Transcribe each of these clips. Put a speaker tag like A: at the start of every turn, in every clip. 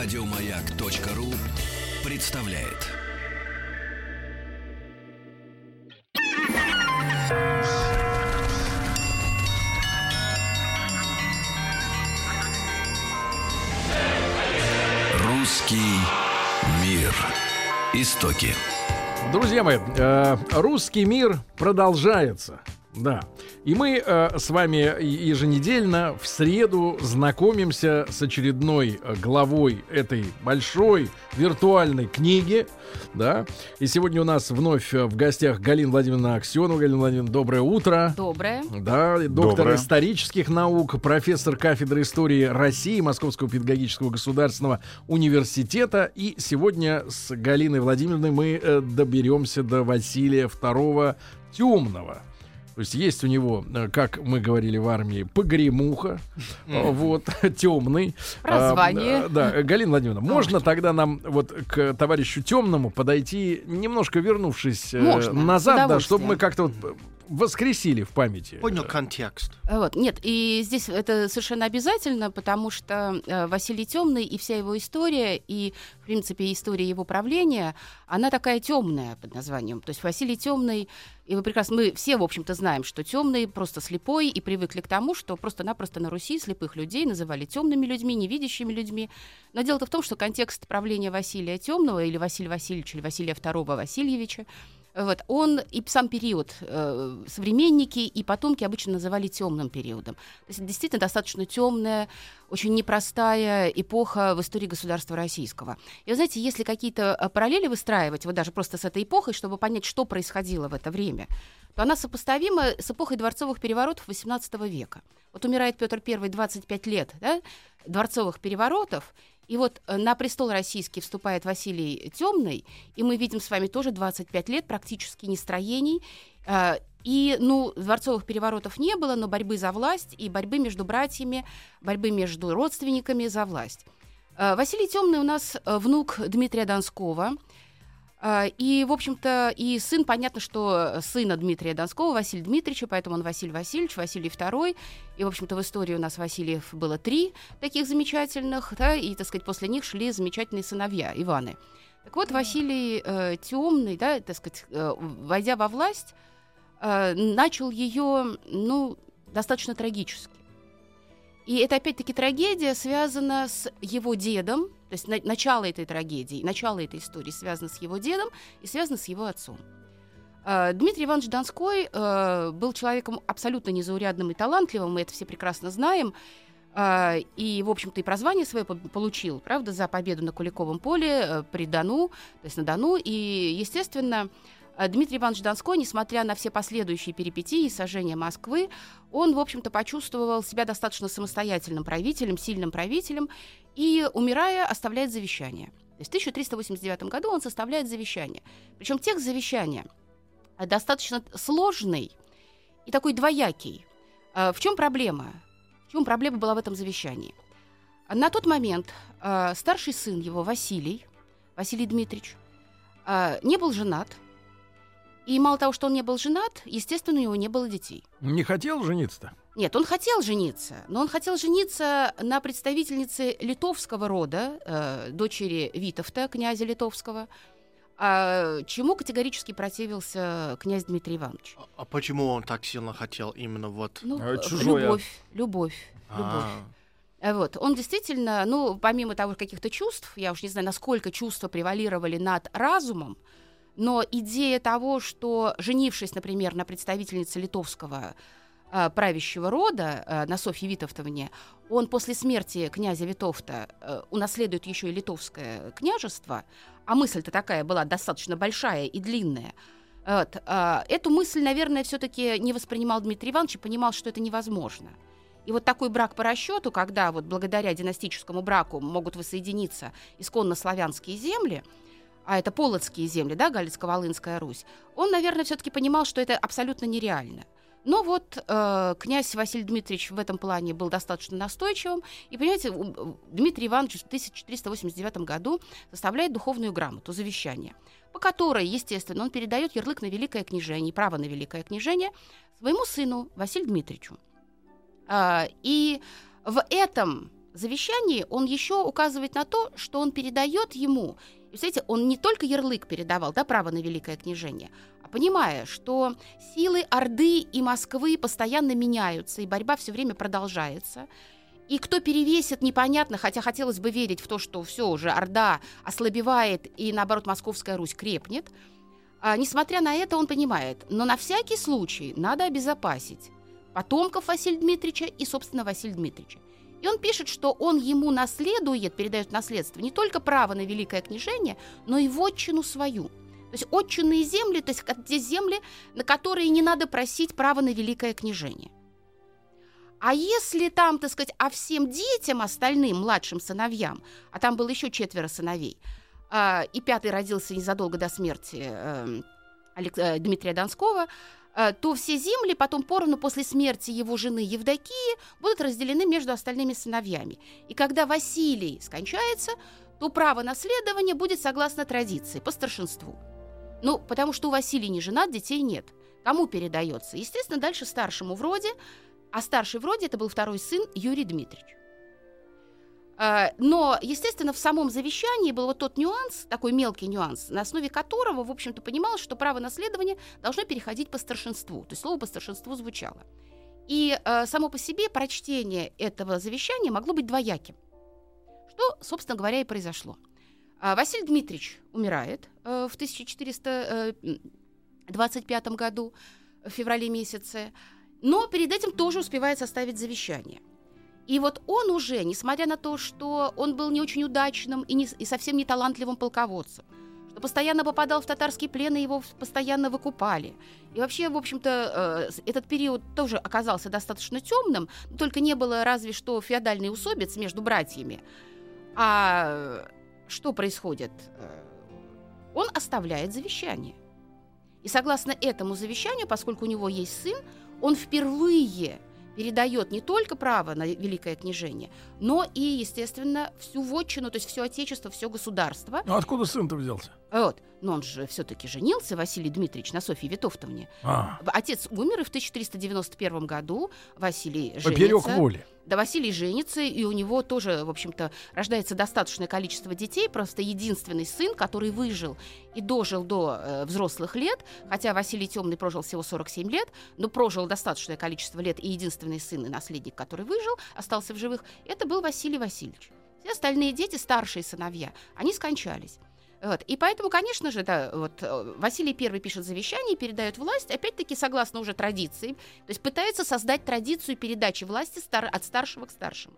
A: Радиомаяк.ру представляет. Русский мир. Истоки.
B: Друзья мои, э, русский мир продолжается. Да. И мы э, с вами еженедельно в среду знакомимся с очередной э, главой этой большой виртуальной книги. Да. И сегодня у нас вновь э, в гостях Галина Владимировна Аксенова. Галина Владимировна, доброе утро.
C: Доброе.
B: Да, доктор
D: Доброе.
B: исторических наук, профессор кафедры истории России Московского педагогического государственного университета. И сегодня с Галиной Владимировной мы э, доберемся до Василия II Темного. То есть есть у него, э, как мы говорили в армии, погремуха, э, вот, темный.
C: Прозвание.
B: А, Да, Галина Владимировна, можно тогда нам вот к товарищу темному подойти, немножко вернувшись э,
C: Можно,
B: назад, да, чтобы мы как-то вот воскресили в памяти.
D: Понял контекст.
C: Вот. Нет, и здесь это совершенно обязательно, потому что э, Василий Темный и вся его история, и, в принципе, история его правления, она такая темная под названием. То есть Василий Темный, и вы прекрасно, мы все, в общем-то, знаем, что темный просто слепой, и привыкли к тому, что просто-напросто на Руси слепых людей называли темными людьми, невидящими людьми. Но дело-то в том, что контекст правления Василия Темного или Василия Васильевича, или Василия II Васильевича, вот, он и сам период э, современники и потомки обычно называли темным периодом. То есть действительно достаточно темная, очень непростая эпоха в истории государства российского. И вы знаете, если какие-то э, параллели выстраивать, вот даже просто с этой эпохой, чтобы понять, что происходило в это время, то она сопоставима с эпохой дворцовых переворотов XVIII века. Вот умирает Петр I 25 лет да, дворцовых переворотов, и вот э, на престол российский вступает Василий Темный, и мы видим с вами тоже 25 лет практически нестроений. Э, И, ну, дворцовых переворотов не было, но борьбы за власть и борьбы между братьями, борьбы между родственниками за власть. Э, Василий Темный у нас внук Дмитрия Донского. Э, И, в общем-то, и сын, понятно, что сына Дмитрия Донского, Василия Дмитриевича, поэтому он Василий Васильевич, Василий II. И, в общем-то, в истории у нас Васильев было три таких замечательных, да, и, так сказать, после них шли замечательные сыновья, Иваны. Так вот, Василий э, Темный, да, так сказать, э, войдя во власть, э, начал ее, ну, достаточно трагически. И это опять-таки трагедия связана с его дедом, то есть на- начало этой трагедии, начало этой истории связано с его дедом и связано с его отцом. Э, Дмитрий Иванович Донской э, был человеком абсолютно незаурядным и талантливым, мы это все прекрасно знаем. Э, И, в общем-то, и прозвание свое по- получил, правда, за победу на Куликовом поле э, при Дону, то есть на Дону. И, естественно, Дмитрий Иванович Донской, несмотря на все последующие перипетии и сожжения Москвы, он, в общем-то, почувствовал себя достаточно самостоятельным правителем, сильным правителем, и, умирая, оставляет завещание. То есть в 1389 году он составляет завещание. Причем текст завещания достаточно сложный и такой двоякий. Э, В чем проблема? В чем проблема была в этом завещании? На тот момент э, старший сын его, Василий, Василий Дмитриевич, не был женат. И мало того, что он не был женат, естественно, у него не было детей.
B: Не хотел жениться-то?
C: Нет, он хотел жениться, но он хотел жениться на представительнице литовского рода, э, дочери Витовта, князя литовского, а, чему категорически противился князь Дмитрий Иванович.
D: А, а почему он так сильно хотел именно вот?
C: Ну,
B: А,
C: э,
B: чужое.
C: любовь, любовь, любовь.
D: А,
C: Э, Вот. Он действительно, ну, помимо того каких-то чувств, я уж не знаю, насколько чувства превалировали над разумом, но идея того, что, женившись, например, на представительнице литовского э, правящего рода, э, на Софье Витовтовне, он после смерти князя Витовта э, унаследует еще и литовское княжество, а мысль-то такая была достаточно большая и длинная. Вот, эту мысль, наверное, все-таки не воспринимал Дмитрий Иванович и понимал, что это невозможно. И вот такой брак по расчету, когда вот благодаря династическому браку могут воссоединиться исконно славянские земли, а это полоцкие земли, да, Галицко-Волынская Русь, он, наверное, все-таки понимал, что это абсолютно нереально. Но вот э, князь Василий Дмитриевич в этом плане был достаточно настойчивым. И, понимаете, Дмитрий Иванович в 1389 году составляет духовную грамоту, завещание, по которой, естественно, он передает ярлык на великое княжение, право на великое княжение своему сыну Василию Дмитриевичу. А, и в этом завещании он еще указывает на то, что он передает ему, и, представляете, он не только ярлык передавал, да, право на великое княжение, а понимая, что силы Орды и Москвы постоянно меняются, и борьба все время продолжается, и кто перевесит, непонятно, хотя хотелось бы верить в то, что все уже Орда ослабевает, и наоборот Московская Русь крепнет. А, несмотря на это, он понимает, но на всякий случай надо обезопасить потомков Василия Дмитриевича и, собственно, Василия Дмитриевича. И он пишет, что он ему наследует, передает наследство не только право на великое княжение, но и вотчину свою. То есть отчинные земли, то есть те земли, на которые не надо просить право на великое княжение. А если там, так сказать, а всем детям остальным, младшим сыновьям, а там было еще четверо сыновей, э, и пятый родился незадолго до смерти э, Алек... э, Дмитрия Донского, то все земли потом поровну после смерти его жены Евдокии будут разделены между остальными сыновьями. И когда Василий скончается, то право наследования будет согласно традиции, по старшинству. Ну, потому что у Василия не женат, детей нет. Кому передается? Естественно, дальше старшему вроде, а старший вроде это был второй сын Юрий Дмитриевич. А, но, естественно, в самом завещании был вот тот нюанс, такой мелкий нюанс, на основе которого, в общем-то, понималось, что право наследования должно переходить по старшинству. То есть слово по старшинству звучало. И э, само по себе прочтение этого завещания могло быть двояким. Что, собственно говоря, и произошло. А Василий Дмитриевич умирает э, в 1425 э, году, в феврале месяце, но перед этим тоже успевает составить завещание. И вот он уже, несмотря на то, что он был не очень удачным и, не, и совсем не талантливым полководцем, что постоянно попадал в татарский плен, и его постоянно выкупали. И вообще, в общем-то, э, этот период тоже оказался достаточно темным, только не было разве что феодальный усобиц между братьями. А что происходит? Э, он оставляет завещание. И согласно этому завещанию, поскольку у него есть сын, он впервые передает не только право на великое княжение, но и, естественно, всю вотчину, то есть все отечество, все государство.
B: Ну откуда сын-то взялся?
C: Вот. Но он же все-таки женился, Василий Дмитриевич, на Софье Витовтовне. А. Отец умер, и в 1391 году Василий женится.
B: Поперек воли.
C: Да, Василий женится, и у него тоже, в общем-то, рождается достаточное количество детей, просто единственный сын, который выжил и дожил до э, взрослых лет, хотя Василий Темный прожил всего 47 лет, но прожил достаточное количество лет, и единственный сын и наследник, который выжил, остался в живых, это был Василий Васильевич. Все остальные дети, старшие сыновья, они скончались. Вот. И поэтому, конечно же, да, вот э, Василий I пишет завещание передает власть, опять-таки, согласно уже традиции, то есть пытается создать традицию передачи власти стар- от старшего к старшему.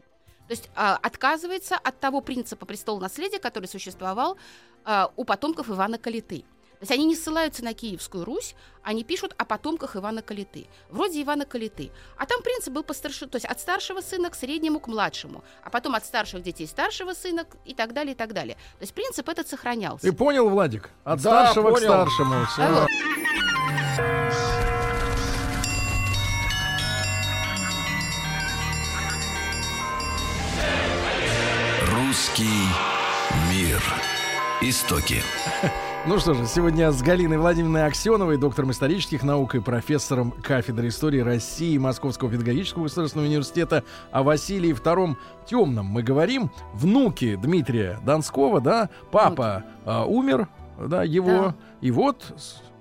C: То есть а, отказывается от того принципа престола наследия, который существовал а, у потомков Ивана Калиты. То есть они не ссылаются на Киевскую Русь, они пишут о потомках Ивана Калиты. Вроде Ивана Калиты. А там принцип был по старше, то есть от старшего сына к среднему к младшему, а потом от старших детей старшего сына и так далее, и так далее. То есть принцип этот сохранялся.
B: Ты понял, Владик? От да, старшего понял. к старшему. Все. А вот.
A: Русский мир. Истоки.
B: Ну что же, сегодня с Галиной Владимировной Аксеновой, доктором исторических наук и профессором кафедры истории России Московского педагогического государственного университета о Василии II Темном мы говорим. Внуки Дмитрия Донского, да, папа а, умер, да, его, да. и вот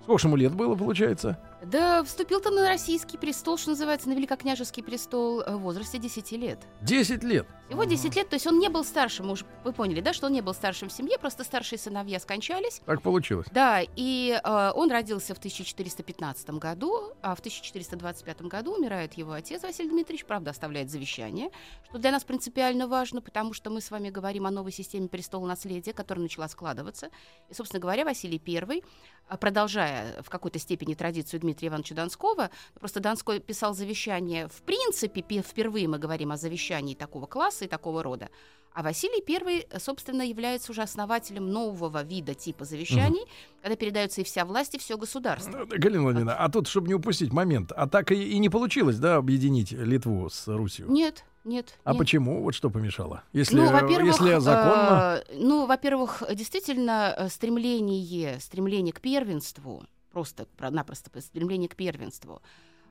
B: сколько ему лет было, получается?
C: Да, вступил там на российский престол, что называется, на великокняжеский престол э, в возрасте 10 лет.
B: 10 лет?
C: Его 10 лет, то есть он не был старшим, мы уже вы поняли, да, что он не был старшим в семье, просто старшие сыновья скончались.
B: Так получилось.
C: Да, и э, он родился в 1415 году, а в 1425 году умирает его отец Василий Дмитриевич, правда, оставляет завещание, что для нас принципиально важно, потому что мы с вами говорим о новой системе престола наследия, которая начала складываться. И, собственно говоря, Василий I а, продолжая в какой-то степени традицию Дмитрия Ивановича Донского, просто Донской писал завещание, в принципе, впервые мы говорим о завещании такого класса и такого рода, а Василий I, собственно, является уже основателем нового вида типа завещаний, угу. когда передается и вся власть, и все государство.
B: Ну, Галина Владимировна, а тут, чтобы не упустить момент, а так и, и не получилось, да, объединить Литву с Русью?
C: Нет, нет.
B: А
C: нет.
B: почему? Вот что помешало? Если, ну, во-первых, если законно...
C: Э, ну, во-первых, действительно, э, стремление, стремление к первенству, просто-напросто стремление к первенству,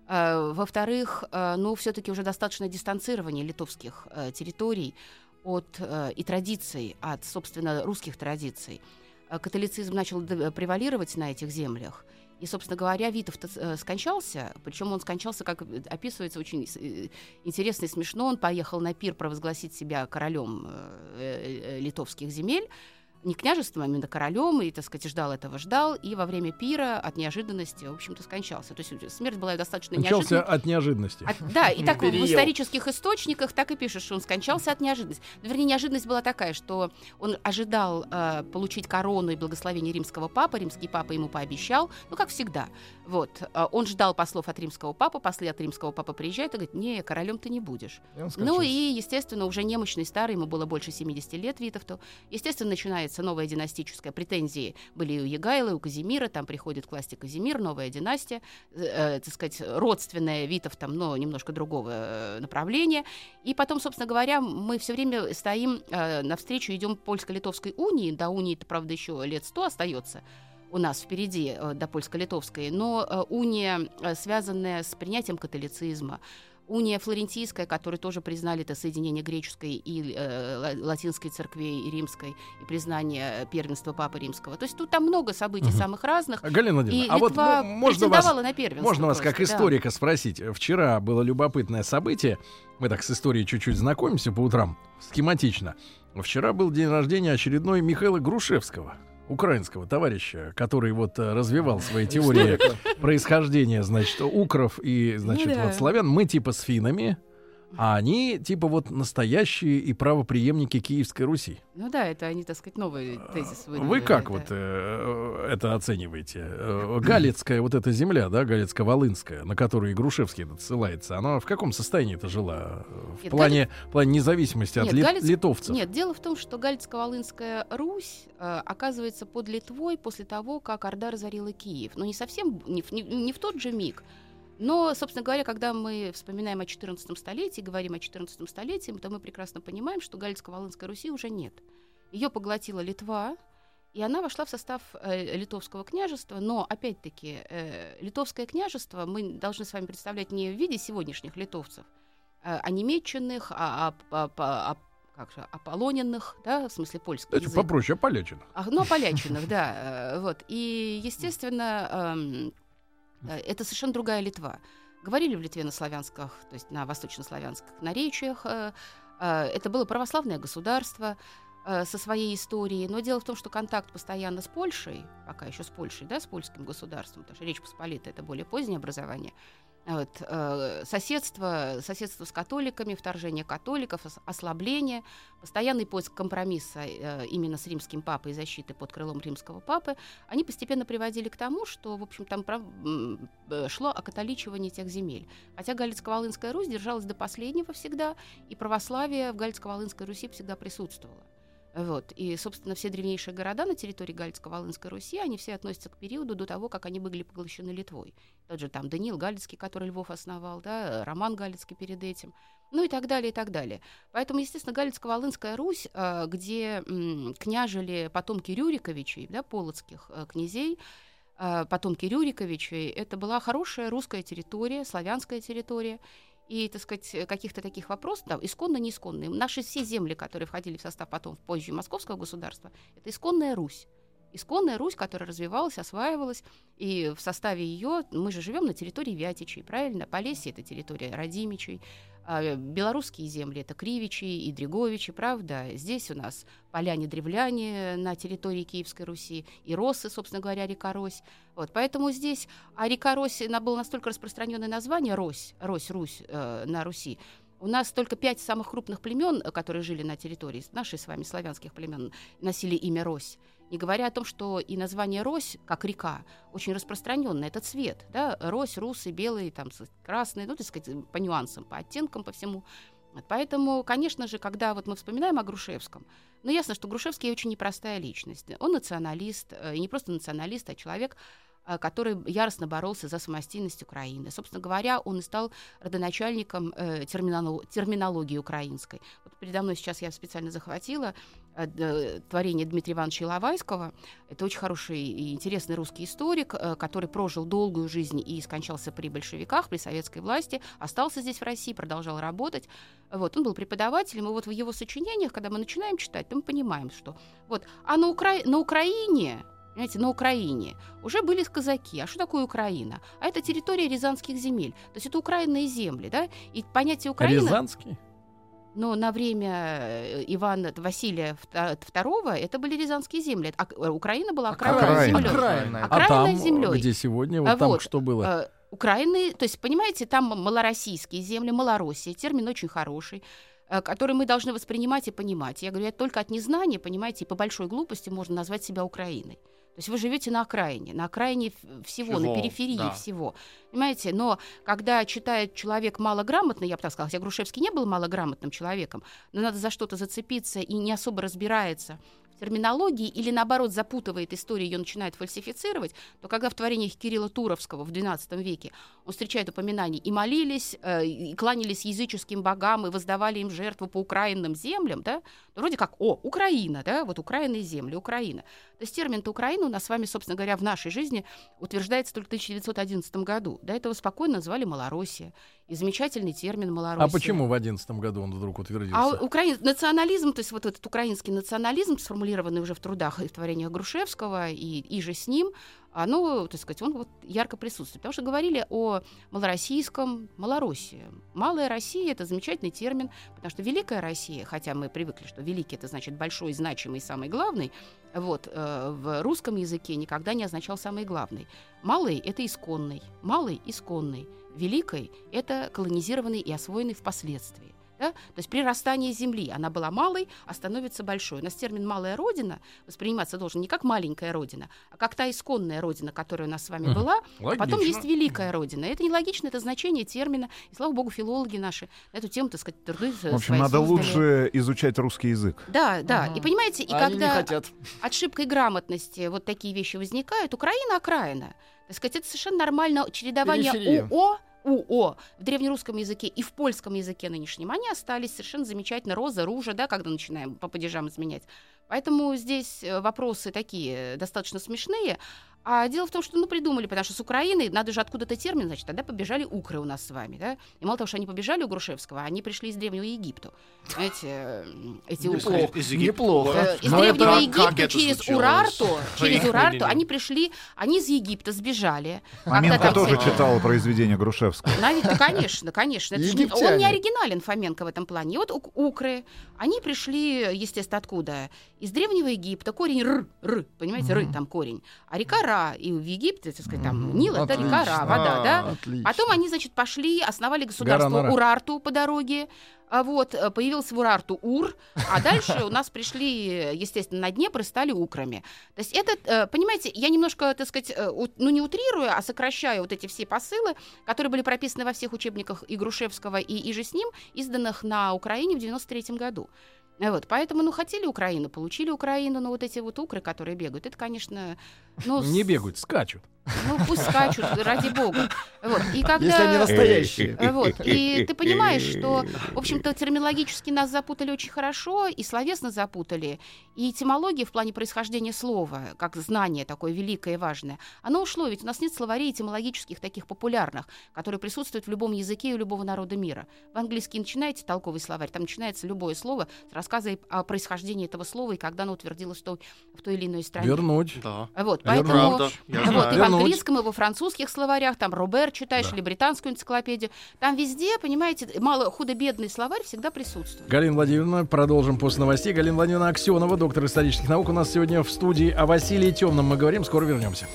C: Э, Во-вторых, э, ну, все-таки уже достаточно дистанцирование литовских э, территорий от и традиций, от, собственно, русских традиций. Католицизм начал превалировать на этих землях. И, собственно говоря, Витов скончался, причем он скончался, как описывается, очень интересно и смешно. Он поехал на пир провозгласить себя королем литовских земель, не княжеством, а именно королем, и, так сказать, ждал этого, ждал, и во время пира от неожиданности, в общем-то, скончался. То есть смерть была достаточно
B: Скончался
C: неожиданной.
B: от неожиданности.
C: От- да, и так в исторических источниках так и пишет, что он скончался от неожиданности. Вернее, неожиданность была такая, что он ожидал э, получить корону и благословение римского папы. Римский папа ему пообещал, ну, как всегда. Вот. Э, Он ждал послов от римского папы, после от римского папы приезжает и говорит, не, королем ты не будешь.
B: И
C: Ну и, естественно, уже немощный старый, ему было больше 70 лет Витовту. Естественно, начинается новая династическая. Претензии были и у Егайла, и у Казимира. Там приходит к власти Казимир, новая династия, э, э, так сказать, родственная Витовтам, но немножко другого э, направления. И потом, собственно говоря, мы все время стоим э, навстречу, идем польско-литовской унии. До унии, это, правда, еще лет 100 остается у нас впереди э, до польско-литовской, но уния, связанная с принятием католицизма, уния флорентийская, которую тоже признали это соединение греческой и э, ла- латинской церквей и римской, и признание первенства Папы Римского. То есть тут там много событий
B: Мгм.
C: самых разных.
B: Галина
C: И
B: Владимировна, а вот
C: Литва
B: м- можно вас,
C: на первенство.
B: можно вас как
C: просто, да.
B: историка спросить? Вчера было любопытное событие. Мы так с историей чуть-чуть знакомимся по утрам, схематично. Вчера был день рождения очередной Михаила Грушевского, украинского товарища, который вот э, развивал свои теории происхождения, значит, укров и, значит,
C: Ну
B: вот славян. Мы типа с финами, а они типа вот настоящие и правоприемники Киевской Руси.
C: Ну да, это они, так сказать, новый тезис
B: Вы
C: выдвинули,
B: как
C: да.
B: вот э, это оцениваете? Э, Галицкая вот эта земля, да, Галицко-Волынская, на которую Грушевский ссылается, она в каком состоянии это жила? э, В
C: Нет,
B: плане, в плане независимости от
C: Нет,
B: ли-
C: Галиц-
B: литовцев?
C: Нет, дело в том, что Галицко-Волынская Русь э, оказывается под Литвой после того, как Орда разорила Киев. Но не совсем, не, в- не- не в тот же миг. Но, собственно говоря, когда мы вспоминаем о XIV столетии, говорим о XIV столетии, то мы прекрасно понимаем, что Галицко-Волынской Руси уже нет. Ее поглотила Литва, и она вошла в состав э, литовского княжества. Но, опять-таки, э, литовское княжество мы должны с вами представлять не в виде сегодняшних литовцев, э, а немеченных, а, а- а- а- а- как же, ополоненных, да, в смысле
B: Давайте
C: язык.
B: попроще, Полячина.
C: А, ну, полячинах, да. э, Вот. И, естественно, эм, э, это совершенно другая Литва. Говорили в Литве на славянских, то есть на восточнославянских наречиях. э, э, Это было православное государство э, со своей историей. Но дело в том, что контакт постоянно с Польшей, пока еще с Польшей, да, с польским государством, потому что Речь Посполитая — это более позднее образование, вот, э, соседство, соседство с католиками, вторжение католиков, ос- ослабление, постоянный поиск компромисса э, именно с римским папой и защиты под крылом римского папы, они постепенно приводили к тому, что, в общем, там прав- э, шло окатоличивание тех земель. Хотя Галицко-Волынская Русь держалась до последнего всегда, и православие в Галицко-Волынской Руси всегда присутствовало. Вот. И, собственно, все древнейшие города на территории Галицко-Волынской Руси, они все относятся к периоду до того, как они были поглощены Литвой. Тот же там Даниил Галицкий, который Львов основал, да, Роман Галицкий перед этим, ну и так далее, и так далее. Поэтому, естественно, Галицко-Волынская Русь, э, где княжили потомки Рюриковичей, да, полоцких э, князей, э, потомки Рюриковичей, это была хорошая русская территория, славянская территория, и, так сказать, э, каких-то таких вопросов, да, исконно, не исконные. Наши все земли, которые входили в состав потом позже Московского государства, это исконная Русь. Исконная Русь, которая развивалась, осваивалась, и в составе ее мы же живем на территории Вятичей, правильно? Полесье — это территория Радимичей, белорусские земли — это Кривичи и Дреговичи, правда? Здесь у нас поляне-древляне на территории Киевской Руси, и Росы, собственно говоря, река Рось. Вот, поэтому здесь, а река Рось, она было настолько распространенное название Рось, Рось, Русь э, на Руси, у нас только пять самых крупных племен, э, которые жили на территории нашей с вами славянских племен, носили имя Рось. Не говоря о том, что и название Рось, как река, очень распространенное. Это цвет, да, Рось, русы, белые, там, красные, ну, так сказать, по нюансам, по оттенкам, по всему. Поэтому, конечно же, когда вот мы вспоминаем о Грушевском, ну, ясно, что Грушевский очень непростая личность. Он националист, э, и не просто националист, а человек, который яростно боролся за самостийность Украины. Собственно говоря, он и стал родоначальником э, терминало- терминологии украинской. Вот передо мной сейчас я специально захватила э, творение Дмитрия Ивановича Иловайского. Это очень хороший и интересный русский историк, э, который прожил долгую жизнь и скончался при большевиках, при советской власти, остался здесь в России, продолжал работать. Вот, он был преподавателем, и вот в его сочинениях, когда мы начинаем читать, то мы понимаем, что вот, а на, Укра... на Украине Понимаете, на Украине уже были казаки. А что такое Украина? А это территория рязанских земель. То есть это украинные земли, да? И понятие Украины...
B: Рязанский?
C: Но на время э, Ивана Василия II это были рязанские земли. А э, Украина была окраинной землей.
E: Окраина.
B: А
C: Окраинной
B: там,
C: землей.
B: где сегодня, вот
C: А
B: там
C: вот,
B: что было?
C: Э, Украины, то есть, понимаете, там малороссийские земли, Малороссия, термин очень хороший, э, который мы должны воспринимать и понимать. Я говорю, это только от незнания, понимаете, и по большой глупости можно назвать себя Украиной. То есть вы живете на окраине, на окраине в- всего, на
D: Всего,
C: периферии
D: да.
C: всего. Понимаете, но когда читает человек малограмотный, я бы так сказала, хотя Грушевский не был малограмотным человеком, но надо за что-то зацепиться и не особо разбирается терминологии или наоборот запутывает историю, ее начинает фальсифицировать, то когда в творениях Кирилла Туровского в XII веке он встречает упоминания и молились, э, и кланялись языческим богам, и воздавали им жертву по украинным землям, да, то вроде как, о, Украина, да, вот украинные земли, Украина. То есть термин-то Украина у нас с вами, собственно говоря, в нашей жизни утверждается только в 1911 году. До этого спокойно называли Малороссия. И замечательный термин Малороссия.
B: А почему в одиннадцатом году он вдруг утвердился?
C: А украин... национализм, то есть вот этот украинский национализм, сформулированный уже в трудах и в творениях Грушевского, и, и же с ним, оно, так сказать, он вот ярко присутствует. Потому что говорили о малороссийском, Малороссии. Малая Россия — это замечательный термин, потому что Великая Россия, хотя мы привыкли, что великий — это значит большой, значимый, самый главный, вот, э, в русском языке никогда не означал самый главный. Малый — это исконный, малый — исконный, великой — это колонизированный и освоенный впоследствии. Да? То есть при расстании земли она была малой, а становится большой. У нас термин «малая родина» восприниматься должен не как маленькая родина, а как та исконная родина, которая у нас с вами была. А потом
B: Логично.
C: есть великая родина. Это нелогично, это значение термина. И слава богу, филологи наши на эту тему, так сказать, труды
E: В общем, надо
C: создали.
E: лучше изучать русский язык.
C: Да, да.
B: Ага.
C: И понимаете, и
B: А
C: когда
B: хотят.
C: отшибкой грамотности вот такие вещи возникают, Украина окраина. Так сказать, это совершенно нормально чередование
B: Периферия.
C: УО, УО в древнерусском языке и в польском языке нынешнем, они остались совершенно замечательно. Роза, ружа, да, когда начинаем по падежам изменять. Поэтому здесь э, вопросы такие достаточно смешные. А дело в том, что ну придумали, потому что с Украиной надо же откуда-то термин, значит, тогда побежали укры у нас с вами, да? И мало того, что они побежали у Грушевского, они пришли из Древнего Египта. Знаете, эти укры.
D: Из Египта.
C: Э, Из
B: Но
C: Древнего Египта через? Урарту, через. Урарту они пришли, они из Египта сбежали.
E: Маменко
C: там
E: тоже читал произведение Грушевского.
C: Наве- да, конечно, конечно. Он не оригинален, Фоменко, в этом плане. И вот ук- укры, они пришли, естественно, откуда? Из Древнего Египта. Корень Р, Р, понимаете, Р там корень. А река Ра, и в Египте, так сказать, там Нил, это река Ра,
B: Отлично.
C: вода, да?
B: Отлично.
C: Потом они, значит, пошли, основали государство. Урарту по дороге. А вот э, появился в Урарту Ур, а дальше у нас пришли, естественно, на Днепр и стали украми. То есть это, э, понимаете, я немножко, так сказать, э, ну не утрирую, а сокращаю вот эти все посылы, которые были прописаны во всех учебниках и Грушевского, и, и же с ним, изданных на Украине в 93 году. Вот, поэтому, ну, хотели Украину, получили Украину, но вот эти вот укры, которые бегают, это, конечно, ну,
B: Не
C: с-
B: бегают, скачут.
C: ну, пусть скачут, ради бога. Вот. И когда...
B: Если они настоящие.
C: Э, Вот. И ты понимаешь, что, в общем-то, терминологически нас запутали очень хорошо, и словесно запутали, и этимология в плане происхождения слова, как знание такое великое и важное, оно ушло, ведь у нас нет словарей этимологических таких популярных, которые присутствуют в любом языке и у любого народа мира. В английский начинаете толковый словарь, там начинается любое слово с рассказа о происхождении этого слова и когда оно утвердилось в той, в той или иной стране.
B: Вернуть.
D: Да.
C: Вот,
B: Вернуть.
C: Поэтому...
D: Правда, я
C: Вот, и
D: знаю.
C: в
B: Вернуть.
C: английском, и во французских словарях, там Робер читаешь,
B: Да.
C: или британскую энциклопедию. Там везде, понимаете, мало худо-бедный словарь всегда присутствует.
B: Галина Владимировна, продолжим после новостей. Галина Владимировна Аксенова, доктор исторических наук, у нас сегодня в студии. О Василии Темном мы говорим, скоро вернемся.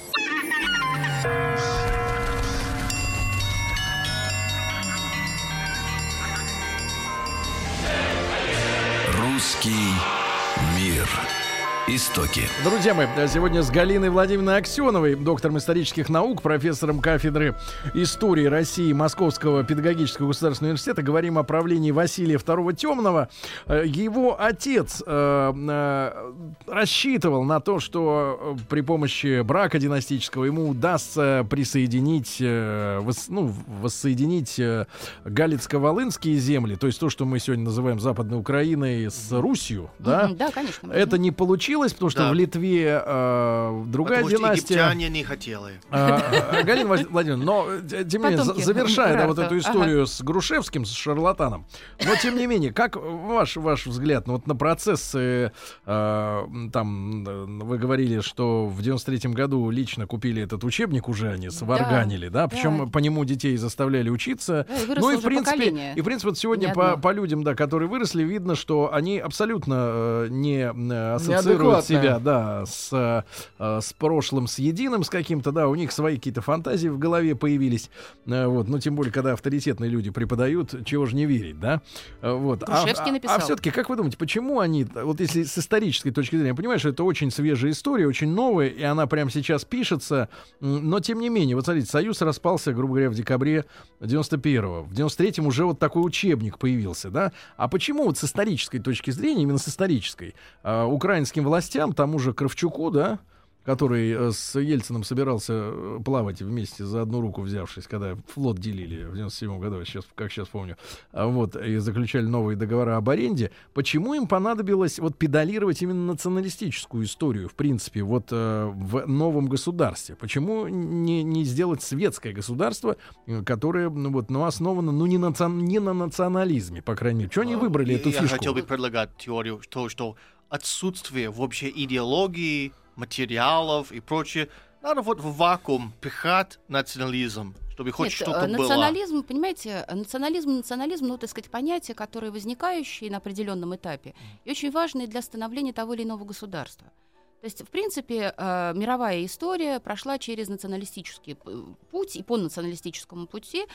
A: Истоки.
B: Друзья мои, сегодня с Галиной Владимировной Аксеновой, доктором исторических наук, профессором кафедры истории России Московского педагогического государственного университета, говорим о правлении Василия II Темного. Э, Его отец э, э, рассчитывал на то, что э, при помощи брака династического ему удастся присоединить, э, вос- ну, воссоединить э, Галицко-Волынские земли, то есть то, что мы сегодня называем Западной Украиной с Русью, да?
C: Да, конечно.
B: Это не получилось, потому что
D: Да.
B: в Литве э, другая
D: Потому что
B: династия.
D: египтяне не хотели.
B: А, Галина Влади- Владимировна, но э, тем не менее, завершая да, вот эту историю с Грушевским, с шарлатаном, но тем не менее, как ваш ваш взгляд ну, вот на процессы, э, там э, вы говорили, что в 93 году лично купили этот учебник уже они сварганили, да, причем
C: да.
B: по нему детей заставляли учиться.
C: Да, и
B: ну и в принципе,
C: поколение.
B: и в принципе вот сегодня по, по людям, да, которые выросли, видно, что они абсолютно э, не э, ассоциируют
F: Неадекватные.
B: себя, да, с, э, с прошлым, с единым, с каким-то, да, у них свои какие-то фантазии в голове появились, Э, вот, ну тем более, когда авторитетные люди преподают, чего же не верить, да, Э, вот. А- а,
C: написал.
B: все-таки, как вы думаете, почему они, вот если с исторической точки зрения, я понимаю, что это очень свежая история, очень новая, и она прямо сейчас пишется, но тем не менее, вот смотрите, Союз распался, грубо говоря, в декабре 91-го. В 93-м уже вот такой учебник появился, да? А почему вот с исторической точки зрения, именно с исторической, а, украинским властям, тому же Кравчуку, да, который э, с Ельциным собирался э, плавать вместе за одну руку взявшись, когда флот делили в 97 году, я сейчас, как сейчас помню, а вот, и заключали новые договора об аренде, почему им понадобилось вот педалировать именно националистическую историю, в принципе, вот э, в новом государстве? Почему не, не сделать светское государство, которое, ну, вот, ну, основано, ну, не, наци- не на национализме, по крайней мере? Чего они выбрали
D: И
B: эту
D: я
B: фишку?
D: хотел бы предлагать теорию, то, что отсутствие вообще идеологии, материалов и прочее, надо вот в вакуум пихать национализм, чтобы хоть
C: Нет,
D: что-то было.
C: национализм, понимаете, национализм, национализм, ну, так сказать, понятия, которые возникающие на определенном этапе и очень важные для становления того или иного государства. То есть, в принципе, э, мировая история прошла через националистический путь и по националистическому пути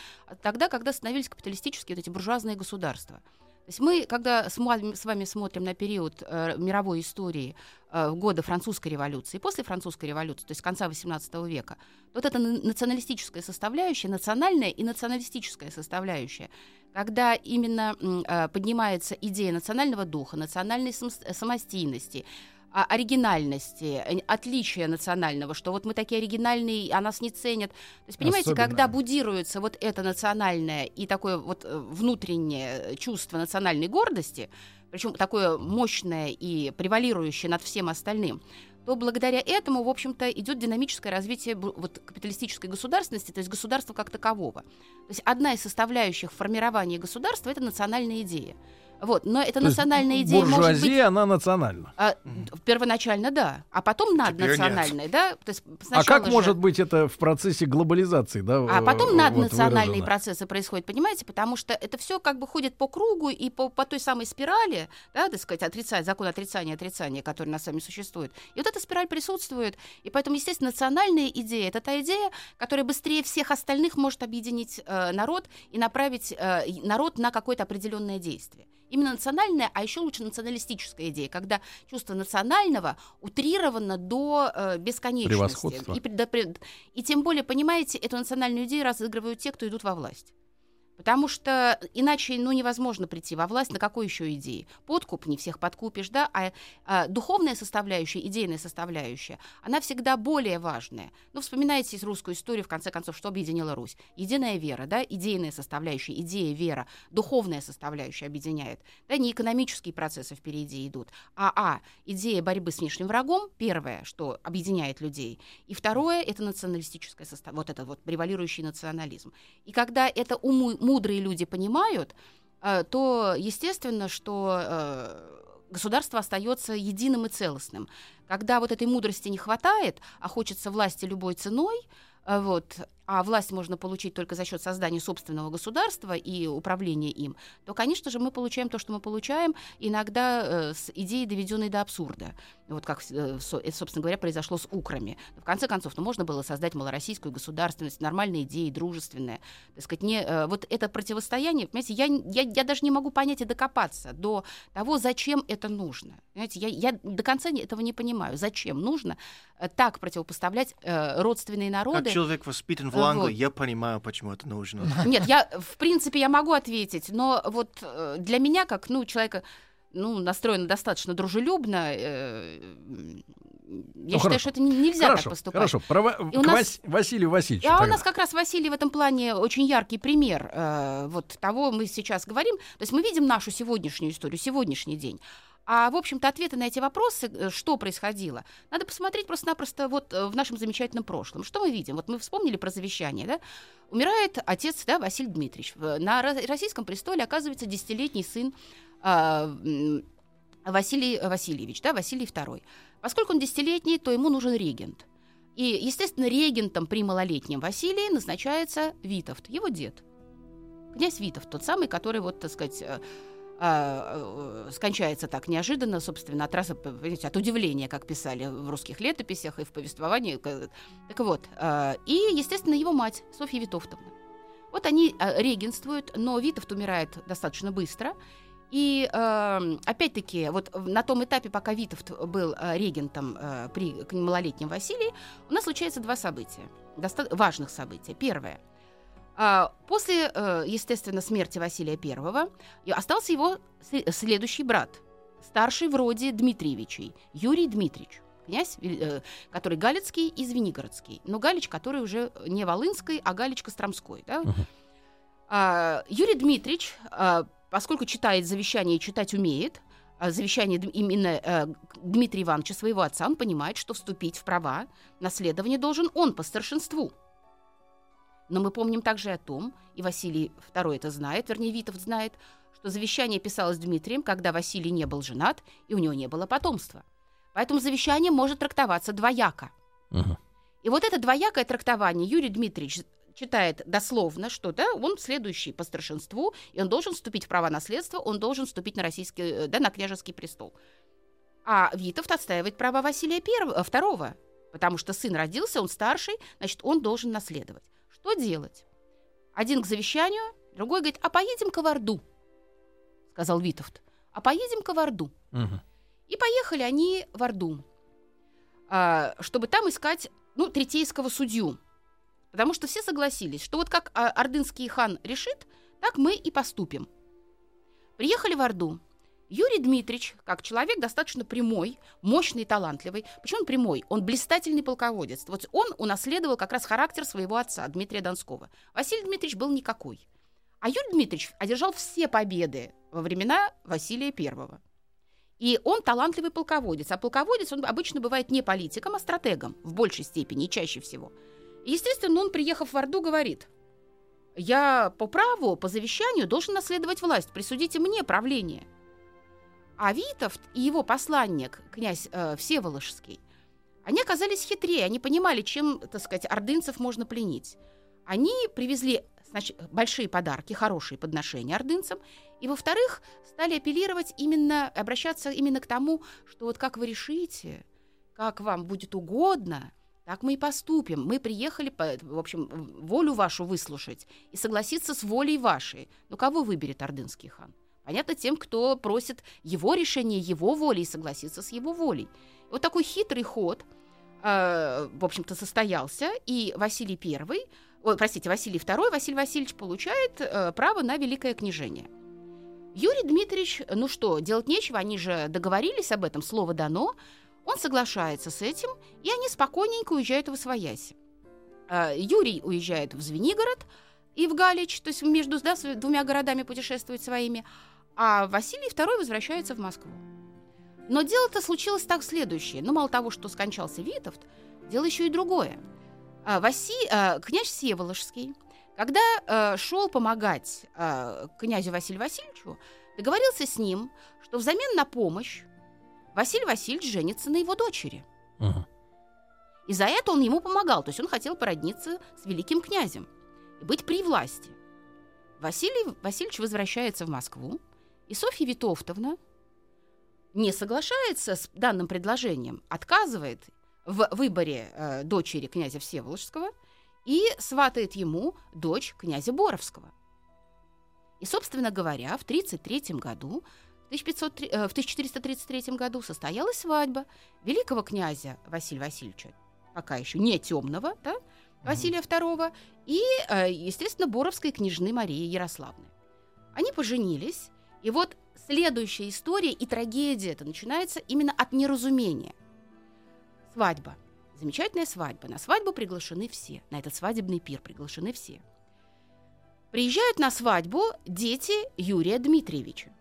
C: тогда, когда становились капиталистические вот эти буржуазные государства. То есть мы, когда с вами, смотрим на период э, мировой истории э, года французской революции, после французской революции, то есть конца XVIII века, вот эта на- националистическая составляющая, национальная и националистическая составляющая, когда именно э, поднимается идея национального духа, национальной сам- самостийности, а, оригинальности, э, отличия национального, что вот мы такие оригинальные, а нас не ценят. То есть, понимаете,
B: Особенно.
C: когда будируется вот это национальное и такое вот э, внутреннее чувство национальной гордости, причем такое мощное и превалирующее над всем остальным, то благодаря этому, в общем-то, идет динамическое развитие вот, капиталистической государственности, то есть государства как такового. То есть одна из составляющих формирования государства – это национальная идея. Вот, но эта
B: То есть
C: национальная идея может быть
B: буржуазия, она национальна.
C: а, первоначально, да, а потом наднациональная, да. То есть
B: А как
C: же-
B: может быть это в процессе глобализации, да?
C: а
B: э,
C: потом
B: вот
C: наднациональные
B: выражено?
C: процессы происходят, понимаете, потому что это все как бы ходит по кругу и по, по той самой спирали, да, так сказать, отрицать, закон отрицания отрицания, который на самом существует. И вот эта спираль присутствует, и поэтому, естественно, национальная идея — это та идея, которая быстрее всех остальных может объединить э, народ и направить э, народ на какое-то определенное действие. Именно национальная, а еще лучше националистическая идея, когда чувство национального утрировано до э, бесконечности.
B: Превосходства.
C: И, пред- и тем более, понимаете, эту национальную идею разыгрывают те, кто идут во власть. Потому что иначе ну, невозможно прийти во власть на какой еще идее? Подкуп, не всех подкупишь, да, а, а, духовная составляющая, идейная составляющая, она всегда более важная. Ну, вспоминайте русскую историю, в конце концов, что объединила Русь. Единая вера, да, идейная составляющая, идея, вера, духовная составляющая объединяет. Да, не экономические процессы впереди идут, а, а идея борьбы с внешним врагом, первое, что объединяет людей, и второе, это националистическая состав, вот этот вот превалирующий национализм. И когда это уму, мудрые люди понимают, э, то естественно, что э, государство остается единым и целостным. Когда вот этой мудрости не хватает, а хочется власти любой ценой, э, вот, а власть можно получить только за счет создания собственного государства и управления им, то, конечно же, мы получаем то, что мы получаем, иногда э, с идеей, доведенной до абсурда. Вот как, э, собственно говоря, произошло с украми. В конце концов, ну, можно было создать малороссийскую государственность, нормальные идеи, дружественные. Так сказать, не, э, вот это противостояние, понимаете, я, я, я даже не могу понять и докопаться до того, зачем это нужно. Понимаете, я, я до конца этого не понимаю. Зачем нужно э, так противопоставлять э, родственные народы?
D: Как человек воспитан в
C: Вот.
D: Англии, я понимаю, почему это нужно.
C: Нет, я, в принципе, я могу ответить, но вот э, для меня, как, ну, человека, ну, настроена достаточно дружелюбно, э, я считаю,
B: хорошо.
C: что это не- нельзя
B: хорошо,
C: так поступать.
B: хорошо. Про,
C: И у
B: к
C: нас-
B: Вас- Василию Васильевичу.
C: А у
B: тогда.
C: нас как раз Василий в этом плане очень яркий пример э, вот того мы сейчас говорим. То есть мы видим нашу сегодняшнюю историю, сегодняшний день. А, в общем-то, ответы на эти вопросы, э, что происходило, надо посмотреть просто-напросто вот э, в нашем замечательном прошлом. Что мы видим? Вот мы вспомнили про завещание, да? Умирает отец, да, Василий Дмитриевич. На ро- российском престоле оказывается десятилетний сын а, м, Василий Васильевич, да, Василий II. Поскольку он десятилетний, то ему нужен регент. И, естественно, регентом при малолетнем Василии назначается Витовт, его дед. Князь Витовт, тот самый, который, вот, так сказать, а, э, скончается так неожиданно, собственно, от, раз, от удивления, как писали в русских летописях и в повествовании. Так вот, э, и, естественно, его мать, Софья Витовтовна. Вот они э, регенствуют, но Витовт умирает достаточно быстро. И э, опять-таки, вот на том этапе, пока Витовт был э, регентом э, при малолетнем Василии, у нас случается два события, доста- важных события. Первое. А, После, э, естественно, смерти Василия I остался его сле- следующий брат, старший вроде Дмитриевичей, Юрий Дмитриевич, князь, э, который Галицкий и Звенигородский. Но Галич, который уже не Волынской, а Галич Костромской. Да? А, Юрий Дмитриевич, а, поскольку читает завещание и читать умеет, а завещание именно э, Дмитрия Ивановича, своего отца, он понимает, что вступить в права наследования должен он по старшинству. Но мы помним также о том, и Василий II это знает, вернее, Витовт знает, что завещание писалось Дмитрием, когда Василий не был женат, и у него не было потомства. Поэтому завещание может трактоваться двояко.
B: Мгм.
C: И вот это двоякое трактование Юрий Дмитриевич читает дословно, что да, он следующий по старшинству, и он должен вступить в права наследства, он должен вступить на российский, э, да, на княжеский престол. А Витовт отстаивает права Василия I, II, потому что сын родился, он старший, значит, он должен наследовать. Что делать? Один к завещанию, другой говорит, а поедем-ка в Орду, сказал Витовт. А поедем-ка в Орду.
B: Мгм.
C: И поехали они в Орду, а, чтобы там искать, ну, третейского судью. Потому что все согласились, что вот как а, ордынский хан решит, так мы и поступим. Приехали в Орду. Юрий Дмитриевич, как человек достаточно прямой, мощный и талантливый. Почему он прямой? Он блистательный полководец. Вот он унаследовал как раз характер своего отца, Дмитрия Донского. Василий Дмитриевич был никакой. А Юрий Дмитриевич одержал все победы во времена Василия Первого. И он талантливый полководец. А полководец, он обычно бывает не политиком, а стратегом в большей степени и чаще всего. Естественно, он, приехав в Орду, говорит, я по праву, по завещанию должен наследовать власть, присудите мне правление. А Витовт и его посланник, князь э, Всеволожский, они оказались хитрее, они понимали, чем, так сказать, ордынцев можно пленить. Они привезли значит, большие подарки, хорошие подношения ордынцам, и, во-вторых, стали апеллировать именно, обращаться именно к тому, что вот как вы решите, как вам будет угодно, так мы и поступим. Мы приехали, в общем, волю вашу выслушать и согласиться с волей вашей. Но кого выберет ордынский хан? Понятно, тем, кто просит его решения, его воли и согласиться с его волей. Вот такой хитрый ход, э, в общем-то, состоялся, и Василий I, ой, простите, Василий II, Василий Васильевич получает э, право на великое княжение. Юрий Дмитриевич, ну что, делать нечего, они же договорились об этом, слово дано, он соглашается с этим, и они спокойненько уезжают в Освояси. Э, Юрий уезжает в Звенигород и в Галич, то есть между да, двумя городами путешествует своими, а Василий II возвращается в Москву. Но дело-то случилось так следующее. Ну, мало того, что скончался Витовт, дело еще и другое. А, Васи, а, князь Всеволожский, когда а, шел помогать князю Василию Васильевичу, договорился с ним, что взамен на помощь Василий Васильевич женится на его дочери.
B: Мгм.
C: И за это он ему помогал. То есть он хотел породниться с великим князем и быть при власти. Василий Васильевич возвращается в Москву, и Софья Витовтовна не соглашается с данным предложением, отказывает в выборе э, дочери князя Всеволожского и сватает ему дочь князя Боровского. И, собственно говоря, в 1933 году, в, 1500, э, в 1433 году состоялась свадьба великого князя Василия Васильевича, пока еще не темного, да, Василия II, и, э, естественно, Боровской княжны Марии Ярославны. Они поженились, и вот следующая история и трагедия это начинается именно от неразумения. Свадьба. Замечательная свадьба. На свадьбу приглашены все. На этот свадебный пир приглашены все. Приезжают на свадьбу дети Юрия Дмитриевича.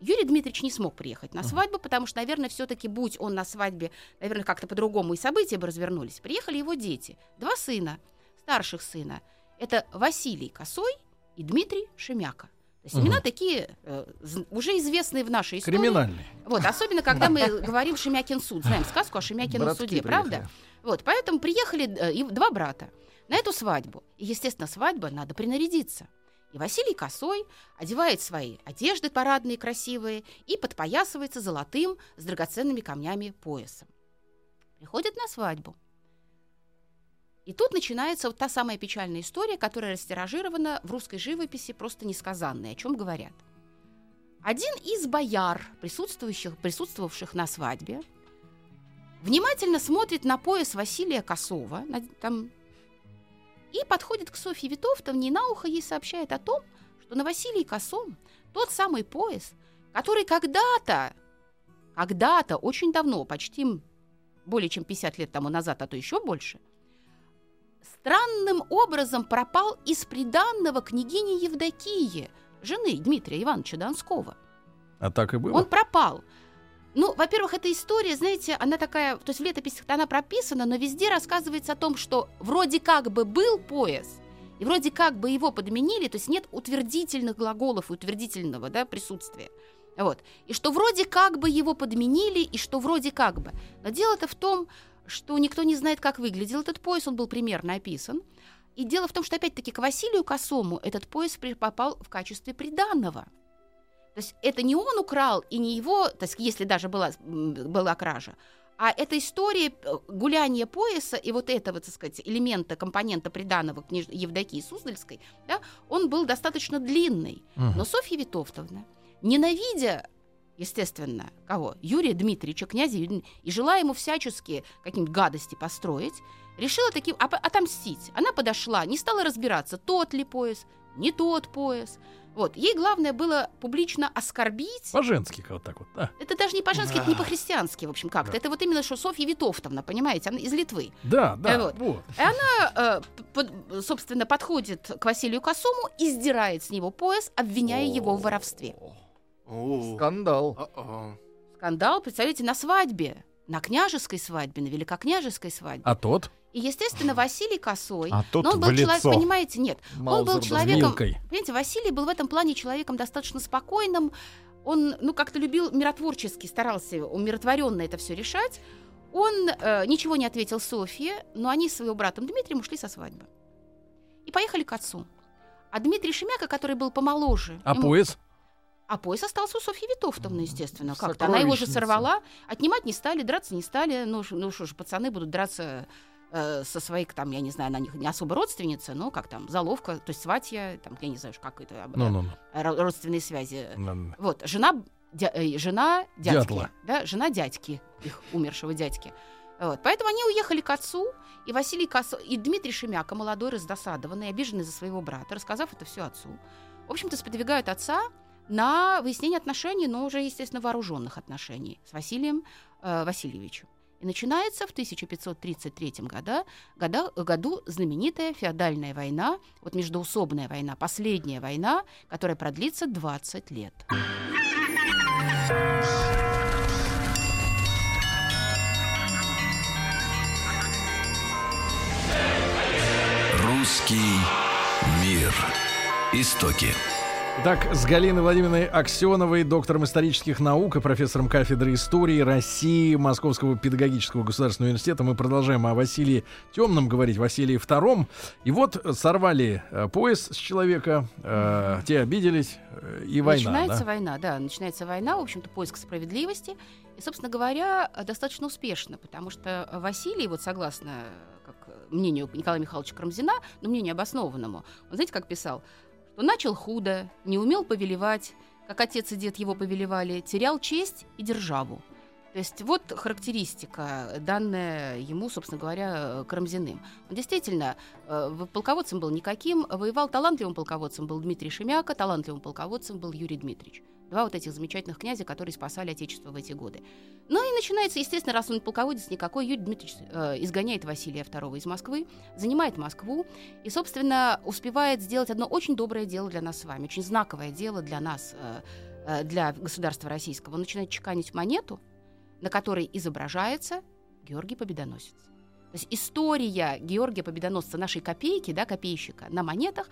C: Юрий Дмитриевич не смог приехать на свадьбу, потому что, наверное, все-таки, будь он на свадьбе, наверное, как-то по-другому и события бы развернулись. Приехали его дети, два сына, старших сына. Это Василий Косой и Дмитрий Шемяка. Есть имена такие э, уже известные в нашей истории.
B: Криминальный.
C: Вот, особенно когда мы говорим Шемякин суд, знаем сказку о Шемякином
E: Братки
C: суде,
E: приехали.
C: правда? Вот, поэтому приехали э, и два брата на эту свадьбу. И, естественно, свадьба надо принарядиться. И Василий Косой одевает свои одежды парадные, красивые, и подпоясывается золотым с драгоценными камнями поясом. Приходит на свадьбу. И тут начинается вот та самая печальная история, которая растиражирована в русской живописи просто несказанная, о чем говорят. Один из бояр, присутствующих, присутствовавших на свадьбе, внимательно смотрит на пояс Василия Косова, на- там, и подходит к Софье Витовтовне и на ухо ей сообщает о том, что на Василии Косом тот самый пояс, который когда-то, когда-то, очень давно, почти более чем 50 лет тому назад, а то еще больше, странным образом пропал из приданного княгини Евдокии, жены Дмитрия Ивановича Донского.
B: А так и было.
C: Он пропал. Ну, во-первых, эта история, знаете, она такая, то есть в летописях она прописана, но везде рассказывается о том, что вроде как бы был пояс, и вроде как бы его подменили, то есть нет утвердительных глаголов и утвердительного да, присутствия. Вот. И что вроде как бы его подменили, и что вроде как бы. Но дело-то в том, что никто не знает, как выглядел этот пояс, он был примерно описан. И дело в том, что опять-таки к Василию Косому этот пояс попал в качестве приданного. То есть это не он украл, и не его, то есть если даже была, была кража, а эта история э, гуляния пояса и вот этого, так сказать, элемента, компонента приданого княж... Евдокии Суздальской, да, он был достаточно длинный.
B: Мгм.
C: Но Софья Витовтовна, ненавидя, естественно, кого? Юрия Дмитриевича, князя, Юрия- и желая ему всячески какие-нибудь гадости построить, решила таким оп- отомстить. Она подошла, не стала разбираться, тот ли пояс, не тот пояс. Вот. Ей главное было публично оскорбить.
B: По-женски вот так вот. да.
C: Это даже не по-женски, это не по-христиански, в общем, как-то.
B: Да.
C: Это вот именно что Софья Витовтовна, понимаете, она из Литвы.
B: Да, да,
C: вот.
B: вот.
C: И она, э, под- собственно, подходит к Василию Косому и сдирает с него пояс, обвиняя его в воровстве.
D: О,
E: Скандал.
C: Скандал, представляете, на свадьбе, на княжеской свадьбе, на великокняжеской свадьбе.
B: А тот
C: И, естественно, Василий Косой.
E: А тут
C: но он был
E: в
C: человек,
E: лицо.
C: понимаете, нет, он
E: Маузер
C: был
E: да.
B: с
C: человеком,
B: вилкой.
C: понимаете, Василий был в этом плане человеком достаточно спокойным. Он, ну, как-то любил миротворчески, старался умиротворенно это все решать. Он э, ничего не ответил Софье, но они с своим братом Дмитрием ушли со свадьбы. И поехали к отцу. А Дмитрий Шемяка, который был помоложе,
B: А
C: ему-
B: пояс?
C: А пояс остался у Софьи Витовтовны, естественно. Как-то она его же сорвала, отнимать не стали, драться не стали. Ну, ну что ж, пацаны будут драться э, со своей, там, я не знаю, она не, не особо родственница, но как там, заловка, то есть сватья, там, я не знаю, как это,
B: Ну-ну-ну.
C: э, ро- родственные связи.
B: Ну-ну.
C: Вот, жена, дя- э, жена дядьки,
B: Дятла.
C: да, жена дядьки, их умершего дядьки. Вот, поэтому они уехали к отцу, и Василий Косо... и Дмитрий Шемяка, молодой, раздосадованный, обиженный за своего брата, рассказав это все отцу, в общем-то, сподвигают отца на выяснение отношений, но уже, естественно, вооруженных отношений с Василием э, Васильевичем. И начинается в 1533 года, года, году знаменитая феодальная война, вот междоусобная война, последняя война, которая продлится 20 лет.
A: Русский мир. Истоки.
B: Так, с Галиной Владимировной Аксеновой, доктором исторических наук и профессором кафедры истории России Московского педагогического государственного университета мы продолжаем о Василии Темном говорить, Василии Втором. И вот сорвали э, пояс с человека, э, те обиделись, э, и война.
C: Начинается
B: да?
C: война, да, начинается война, в общем-то, поиск справедливости. И, собственно говоря, достаточно успешно, потому что Василий, вот согласно как мнению Николая Михайловича Карамзина, но мнению обоснованному, он, знаете, как писал, что начал худо, не умел повелевать, как отец и дед его повелевали, терял честь и державу. То есть вот характеристика, данная ему, собственно говоря, Карамзиным. Он действительно э, полководцем был никаким, воевал талантливым полководцем был Дмитрий Шемяка, талантливым полководцем был Юрий Дмитриевич. Два вот этих замечательных князя, которые спасали Отечество в эти годы. Ну и начинается, естественно, раз он полководец никакой, Юрий Дмитриевич э, изгоняет Василия II из Москвы, занимает Москву и, собственно, успевает сделать одно очень доброе дело для нас с вами, очень знаковое дело для нас, э, э, для государства российского. Он начинает чеканить монету, на которой изображается Георгий Победоносец. То есть история Георгия Победоносца нашей копейки, да, копейщика, на монетах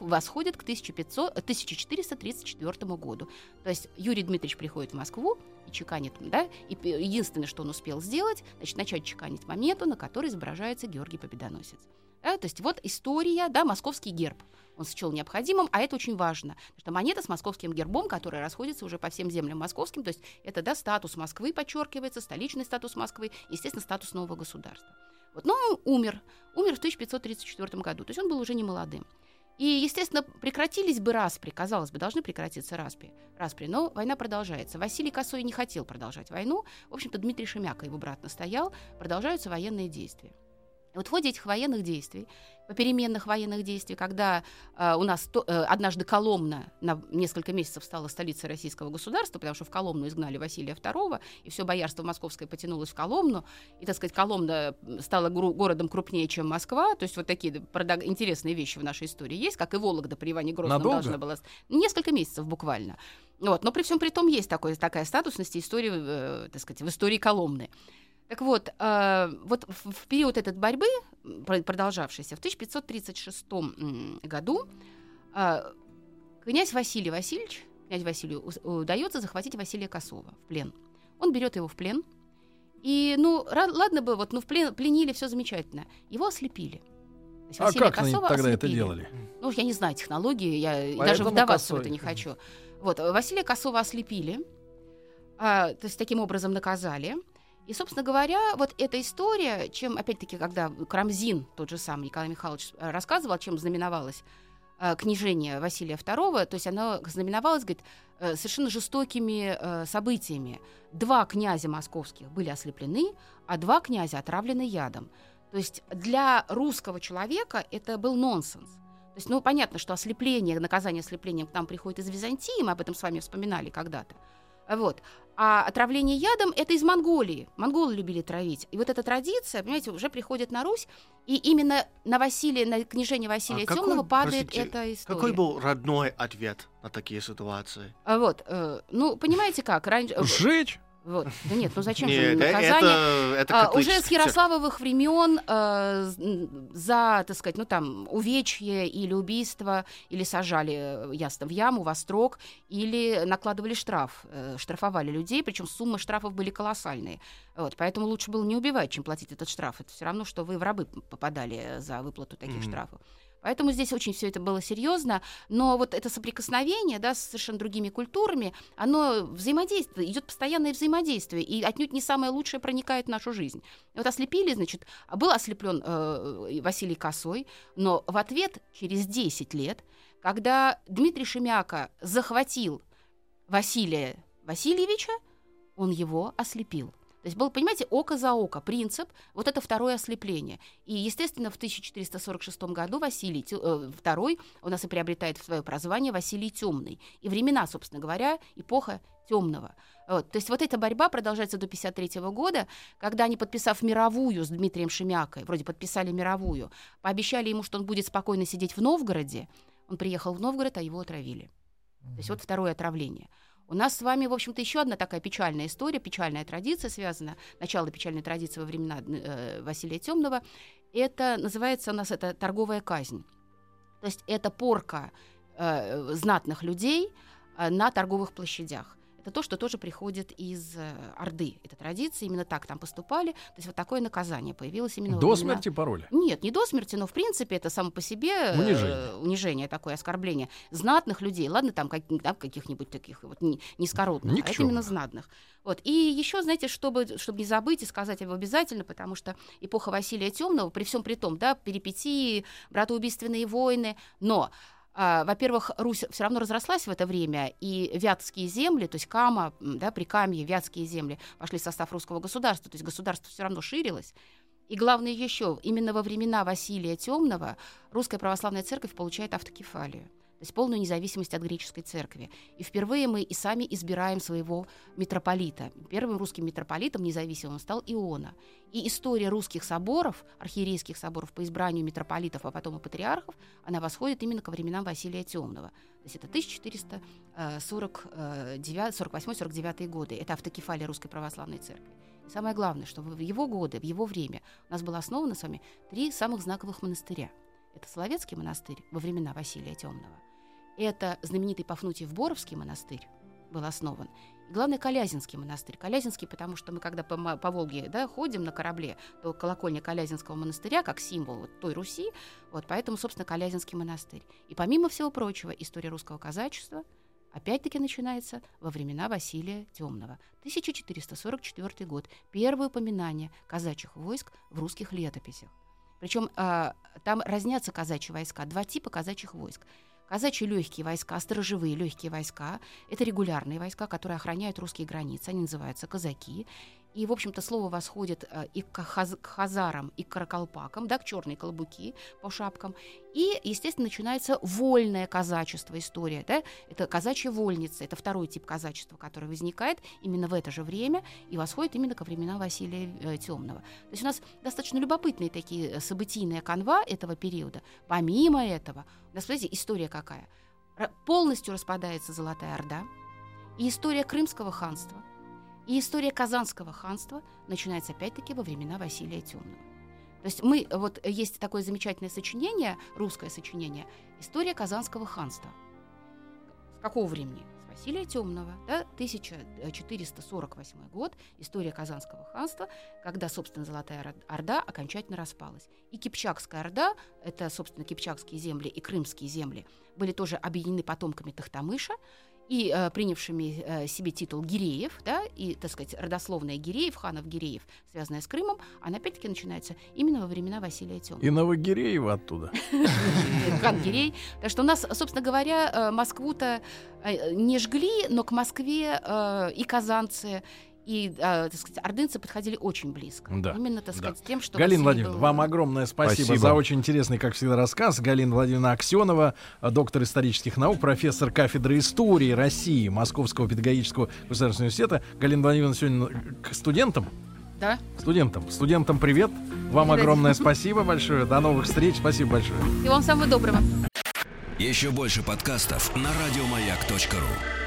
C: восходит к 1500, 1434 году. То есть Юрий Дмитриевич приходит в Москву и чеканит, да, и единственное, что он успел сделать, значит, начать чеканить монету, на которой изображается Георгий Победоносец. Да, то есть вот история, да, московский герб. Он счел необходимым, а это очень важно, потому что монета с московским гербом, которая расходится уже по всем землям московским, то есть это, да, статус Москвы подчеркивается, столичный статус Москвы, естественно, статус нового государства. Вот, но он умер, умер в 1534 году, то есть он был уже не молодым. И, естественно, прекратились бы распри, казалось бы, должны прекратиться распри, распри, но война продолжается. Василий Косой не хотел продолжать войну, в общем-то, Дмитрий Шемяка, его брат, настоял, продолжаются военные действия. Вот в ходе этих военных действий попеременных военных действий, когда э, у нас то, э, однажды Коломна на несколько месяцев стала столицей российского государства, потому что в Коломну изгнали Василия II, и все боярство московское потянулось в Коломну, и, так сказать, Коломна стала городом крупнее, чем Москва, то есть вот такие интересные вещи в нашей истории есть, как и Вологда при Иване Грозном
B: Надолго?
C: должна была... Несколько месяцев буквально. Вот, но при всем при том есть такой, такая статусность истории, э, так сказать, в истории Коломны. Так вот, э, вот в, период этой борьбы, продолжавшейся в 1536 году, э, князь Василий Васильевич, князь Василию удается захватить Василия Косова в плен. Он берет его в плен, и, ну, ладно бы, вот, ну, в плен, пленили, все замечательно. Его ослепили.
B: а как они тогда ослепили. это делали?
C: Ну, я не знаю технологии, я Поэтому даже вдаваться Косой. в это не хочу. Вот, Василия Косова ослепили, а, то есть таким образом наказали. И, собственно говоря, вот эта история, чем, опять-таки, когда Крамзин, тот же самый Николай Михайлович, э, рассказывал, чем знаменовалось э, книжение Василия II, то есть оно знаменовалось, говорит, э, совершенно жестокими событиями. Два князя московских были ослеплены, а два князя отравлены ядом. То есть для русского человека это был нонсенс. То есть, ну, понятно, что ослепление, наказание ослеплением к нам приходит из Византии, мы об этом с вами вспоминали когда-то. Вот. А отравление ядом это из Монголии. Монголы любили травить. И вот эта традиция, понимаете, уже приходит на Русь, и именно на Василия, на книжение Василия а Темного падает простите, эта история.
D: Какой был родной ответ на такие ситуации?
C: А вот, э, ну, понимаете как? Раньше...
B: Сжечь?
C: Вот. Да нет, ну зачем же наказание?
D: Это, это
C: а, уже с Ярославовых времен э, за, так сказать, ну там увечье или убийство, или сажали, э, ясно, в яму, во строк, или накладывали штраф, э, штрафовали людей, причем суммы штрафов были колоссальные. Вот, поэтому лучше было не убивать, чем платить этот штраф. Это все равно, что вы в рабы попадали за выплату таких mm-hmm. штрафов. Поэтому здесь очень все это было серьезно, но вот это соприкосновение да, с совершенно другими культурами, оно взаимодействует, идет постоянное взаимодействие, и отнюдь не самое лучшее проникает в нашу жизнь. Вот ослепили, значит, был ослеплен э, Василий Косой, но в ответ через 10 лет, когда Дмитрий Шемяка захватил Василия Васильевича, он его ослепил. То есть был, понимаете, око за око, принцип, вот это второе ослепление. И, естественно, в 1446 году Василий II у нас и приобретает свое прозвание Василий Темный. И времена, собственно говоря, эпоха темного. Вот. То есть вот эта борьба продолжается до 1953 года, когда они, подписав мировую с Дмитрием Шемякой, вроде подписали мировую, пообещали ему, что он будет спокойно сидеть в Новгороде, он приехал в Новгород, а его отравили. То есть вот второе отравление. У нас с вами, в общем-то, еще одна такая печальная история, печальная традиция связана, начало печальной традиции во времена э, Василия Темного. Это называется у нас это торговая казнь. То есть это порка э, знатных людей э, на торговых площадях. Это то, что тоже приходит из э, Орды. Это традиция, именно так там поступали. То есть вот такое наказание появилось именно
B: До
C: времена-
B: смерти пароля.
C: нет, не до смерти, но в принципе это само по себе э,
B: Унижение.
C: унижение такое, оскорбление знатных людей. Ладно, там как- да, каких-нибудь таких вот не- низкородных, а это именно знатных. Вот. И еще, знаете, чтобы, чтобы не забыть и сказать его обязательно, потому что эпоха Василия Темного, при всем при том, да, перипетии, братоубийственные войны, но во-первых, Русь все равно разрослась в это время, и вятские земли, то есть Кама, да, Прикамье, вятские земли вошли в состав русского государства, то есть государство все равно ширилось. И главное еще, именно во времена Василия Темного русская православная церковь получает автокефалию, то есть полную независимость от греческой церкви. И впервые мы и сами избираем своего митрополита. Первым русским митрополитом независимым стал Иона. И история русских соборов, архиерейских соборов по избранию митрополитов, а потом и патриархов, она восходит именно ко временам Василия Темного. То есть это э, 1448-49 годы. Это автокефалия Русской Православной Церкви. И самое главное, что в его годы, в его время у нас было основано с вами три самых знаковых монастыря. Это Соловецкий монастырь во времена Василия Темного. Это знаменитый Пафнутиев Боровский монастырь был основан. И главное, Калязинский монастырь. Калязинский, потому что мы, когда по, по Волге да, ходим на корабле, то колокольня Калязинского монастыря, как символ вот той Руси, вот поэтому, собственно, Калязинский монастырь. И помимо всего прочего, история русского казачества опять-таки начинается во времена Василия Темного. 1444 год. Первое упоминание казачьих войск в русских летописях. Причем а, там разнятся казачьи войска, два типа казачьих войск. Казачьи легкие войска, сторожевые легкие войска – это регулярные войска, которые охраняют русские границы, они называются казаки. И, в общем-то, слово восходит э, и к, хаз- к хазарам, и к каракалпакам, да, к черной колбуки по шапкам. И, естественно, начинается вольное казачество, история. Да? Это казачья вольница, это второй тип казачества, который возникает именно в это же время и восходит именно ко временам Василия Темного. То есть у нас достаточно любопытные такие э, событийная канва этого периода. Помимо этого, у нас, смотрите, история какая. Полностью распадается Золотая Орда, и история Крымского ханства, и история Казанского ханства начинается опять-таки во времена Василия Темного. То есть мы, вот есть такое замечательное сочинение, русское сочинение, история Казанского ханства. С какого времени? С Василия Темного, да, 1448 год, история Казанского ханства, когда, собственно, Золотая Ор- Орда окончательно распалась. И Кипчакская Орда, это, собственно, Кипчакские земли и Крымские земли, были тоже объединены потомками Тахтамыша, и э, принявшими э, себе титул Гиреев, да, и, так сказать, родословная Гиреев, ханов Гиреев, связанная с Крымом, она опять-таки начинается именно во времена Василия Темного.
B: И Новогиреева оттуда.
C: Хан Гирей. Так что у нас, собственно говоря, э, Москву-то э, не жгли, но к Москве э, и казанцы, и, э, так сказать, ордынцы подходили очень близко.
B: Да,
C: Именно, так
B: да.
C: сказать, тем, что...
B: Галина Владимировна,
C: был-
B: вам огромное спасибо,
E: Спасибо.
B: за очень интересный, как всегда, рассказ. Галина Владимировна Аксенова, доктор исторических наук, профессор кафедры истории России Московского педагогического государственного университета. Галина Владимировна сегодня э, к студентам.
C: Да?
B: Студентам. Студентам привет. Вам
C: Привет.
B: огромное спасибо большое. До новых встреч. Спасибо большое.
C: И вам самого доброго.
A: Еще больше подкастов на радиомаяк.ру.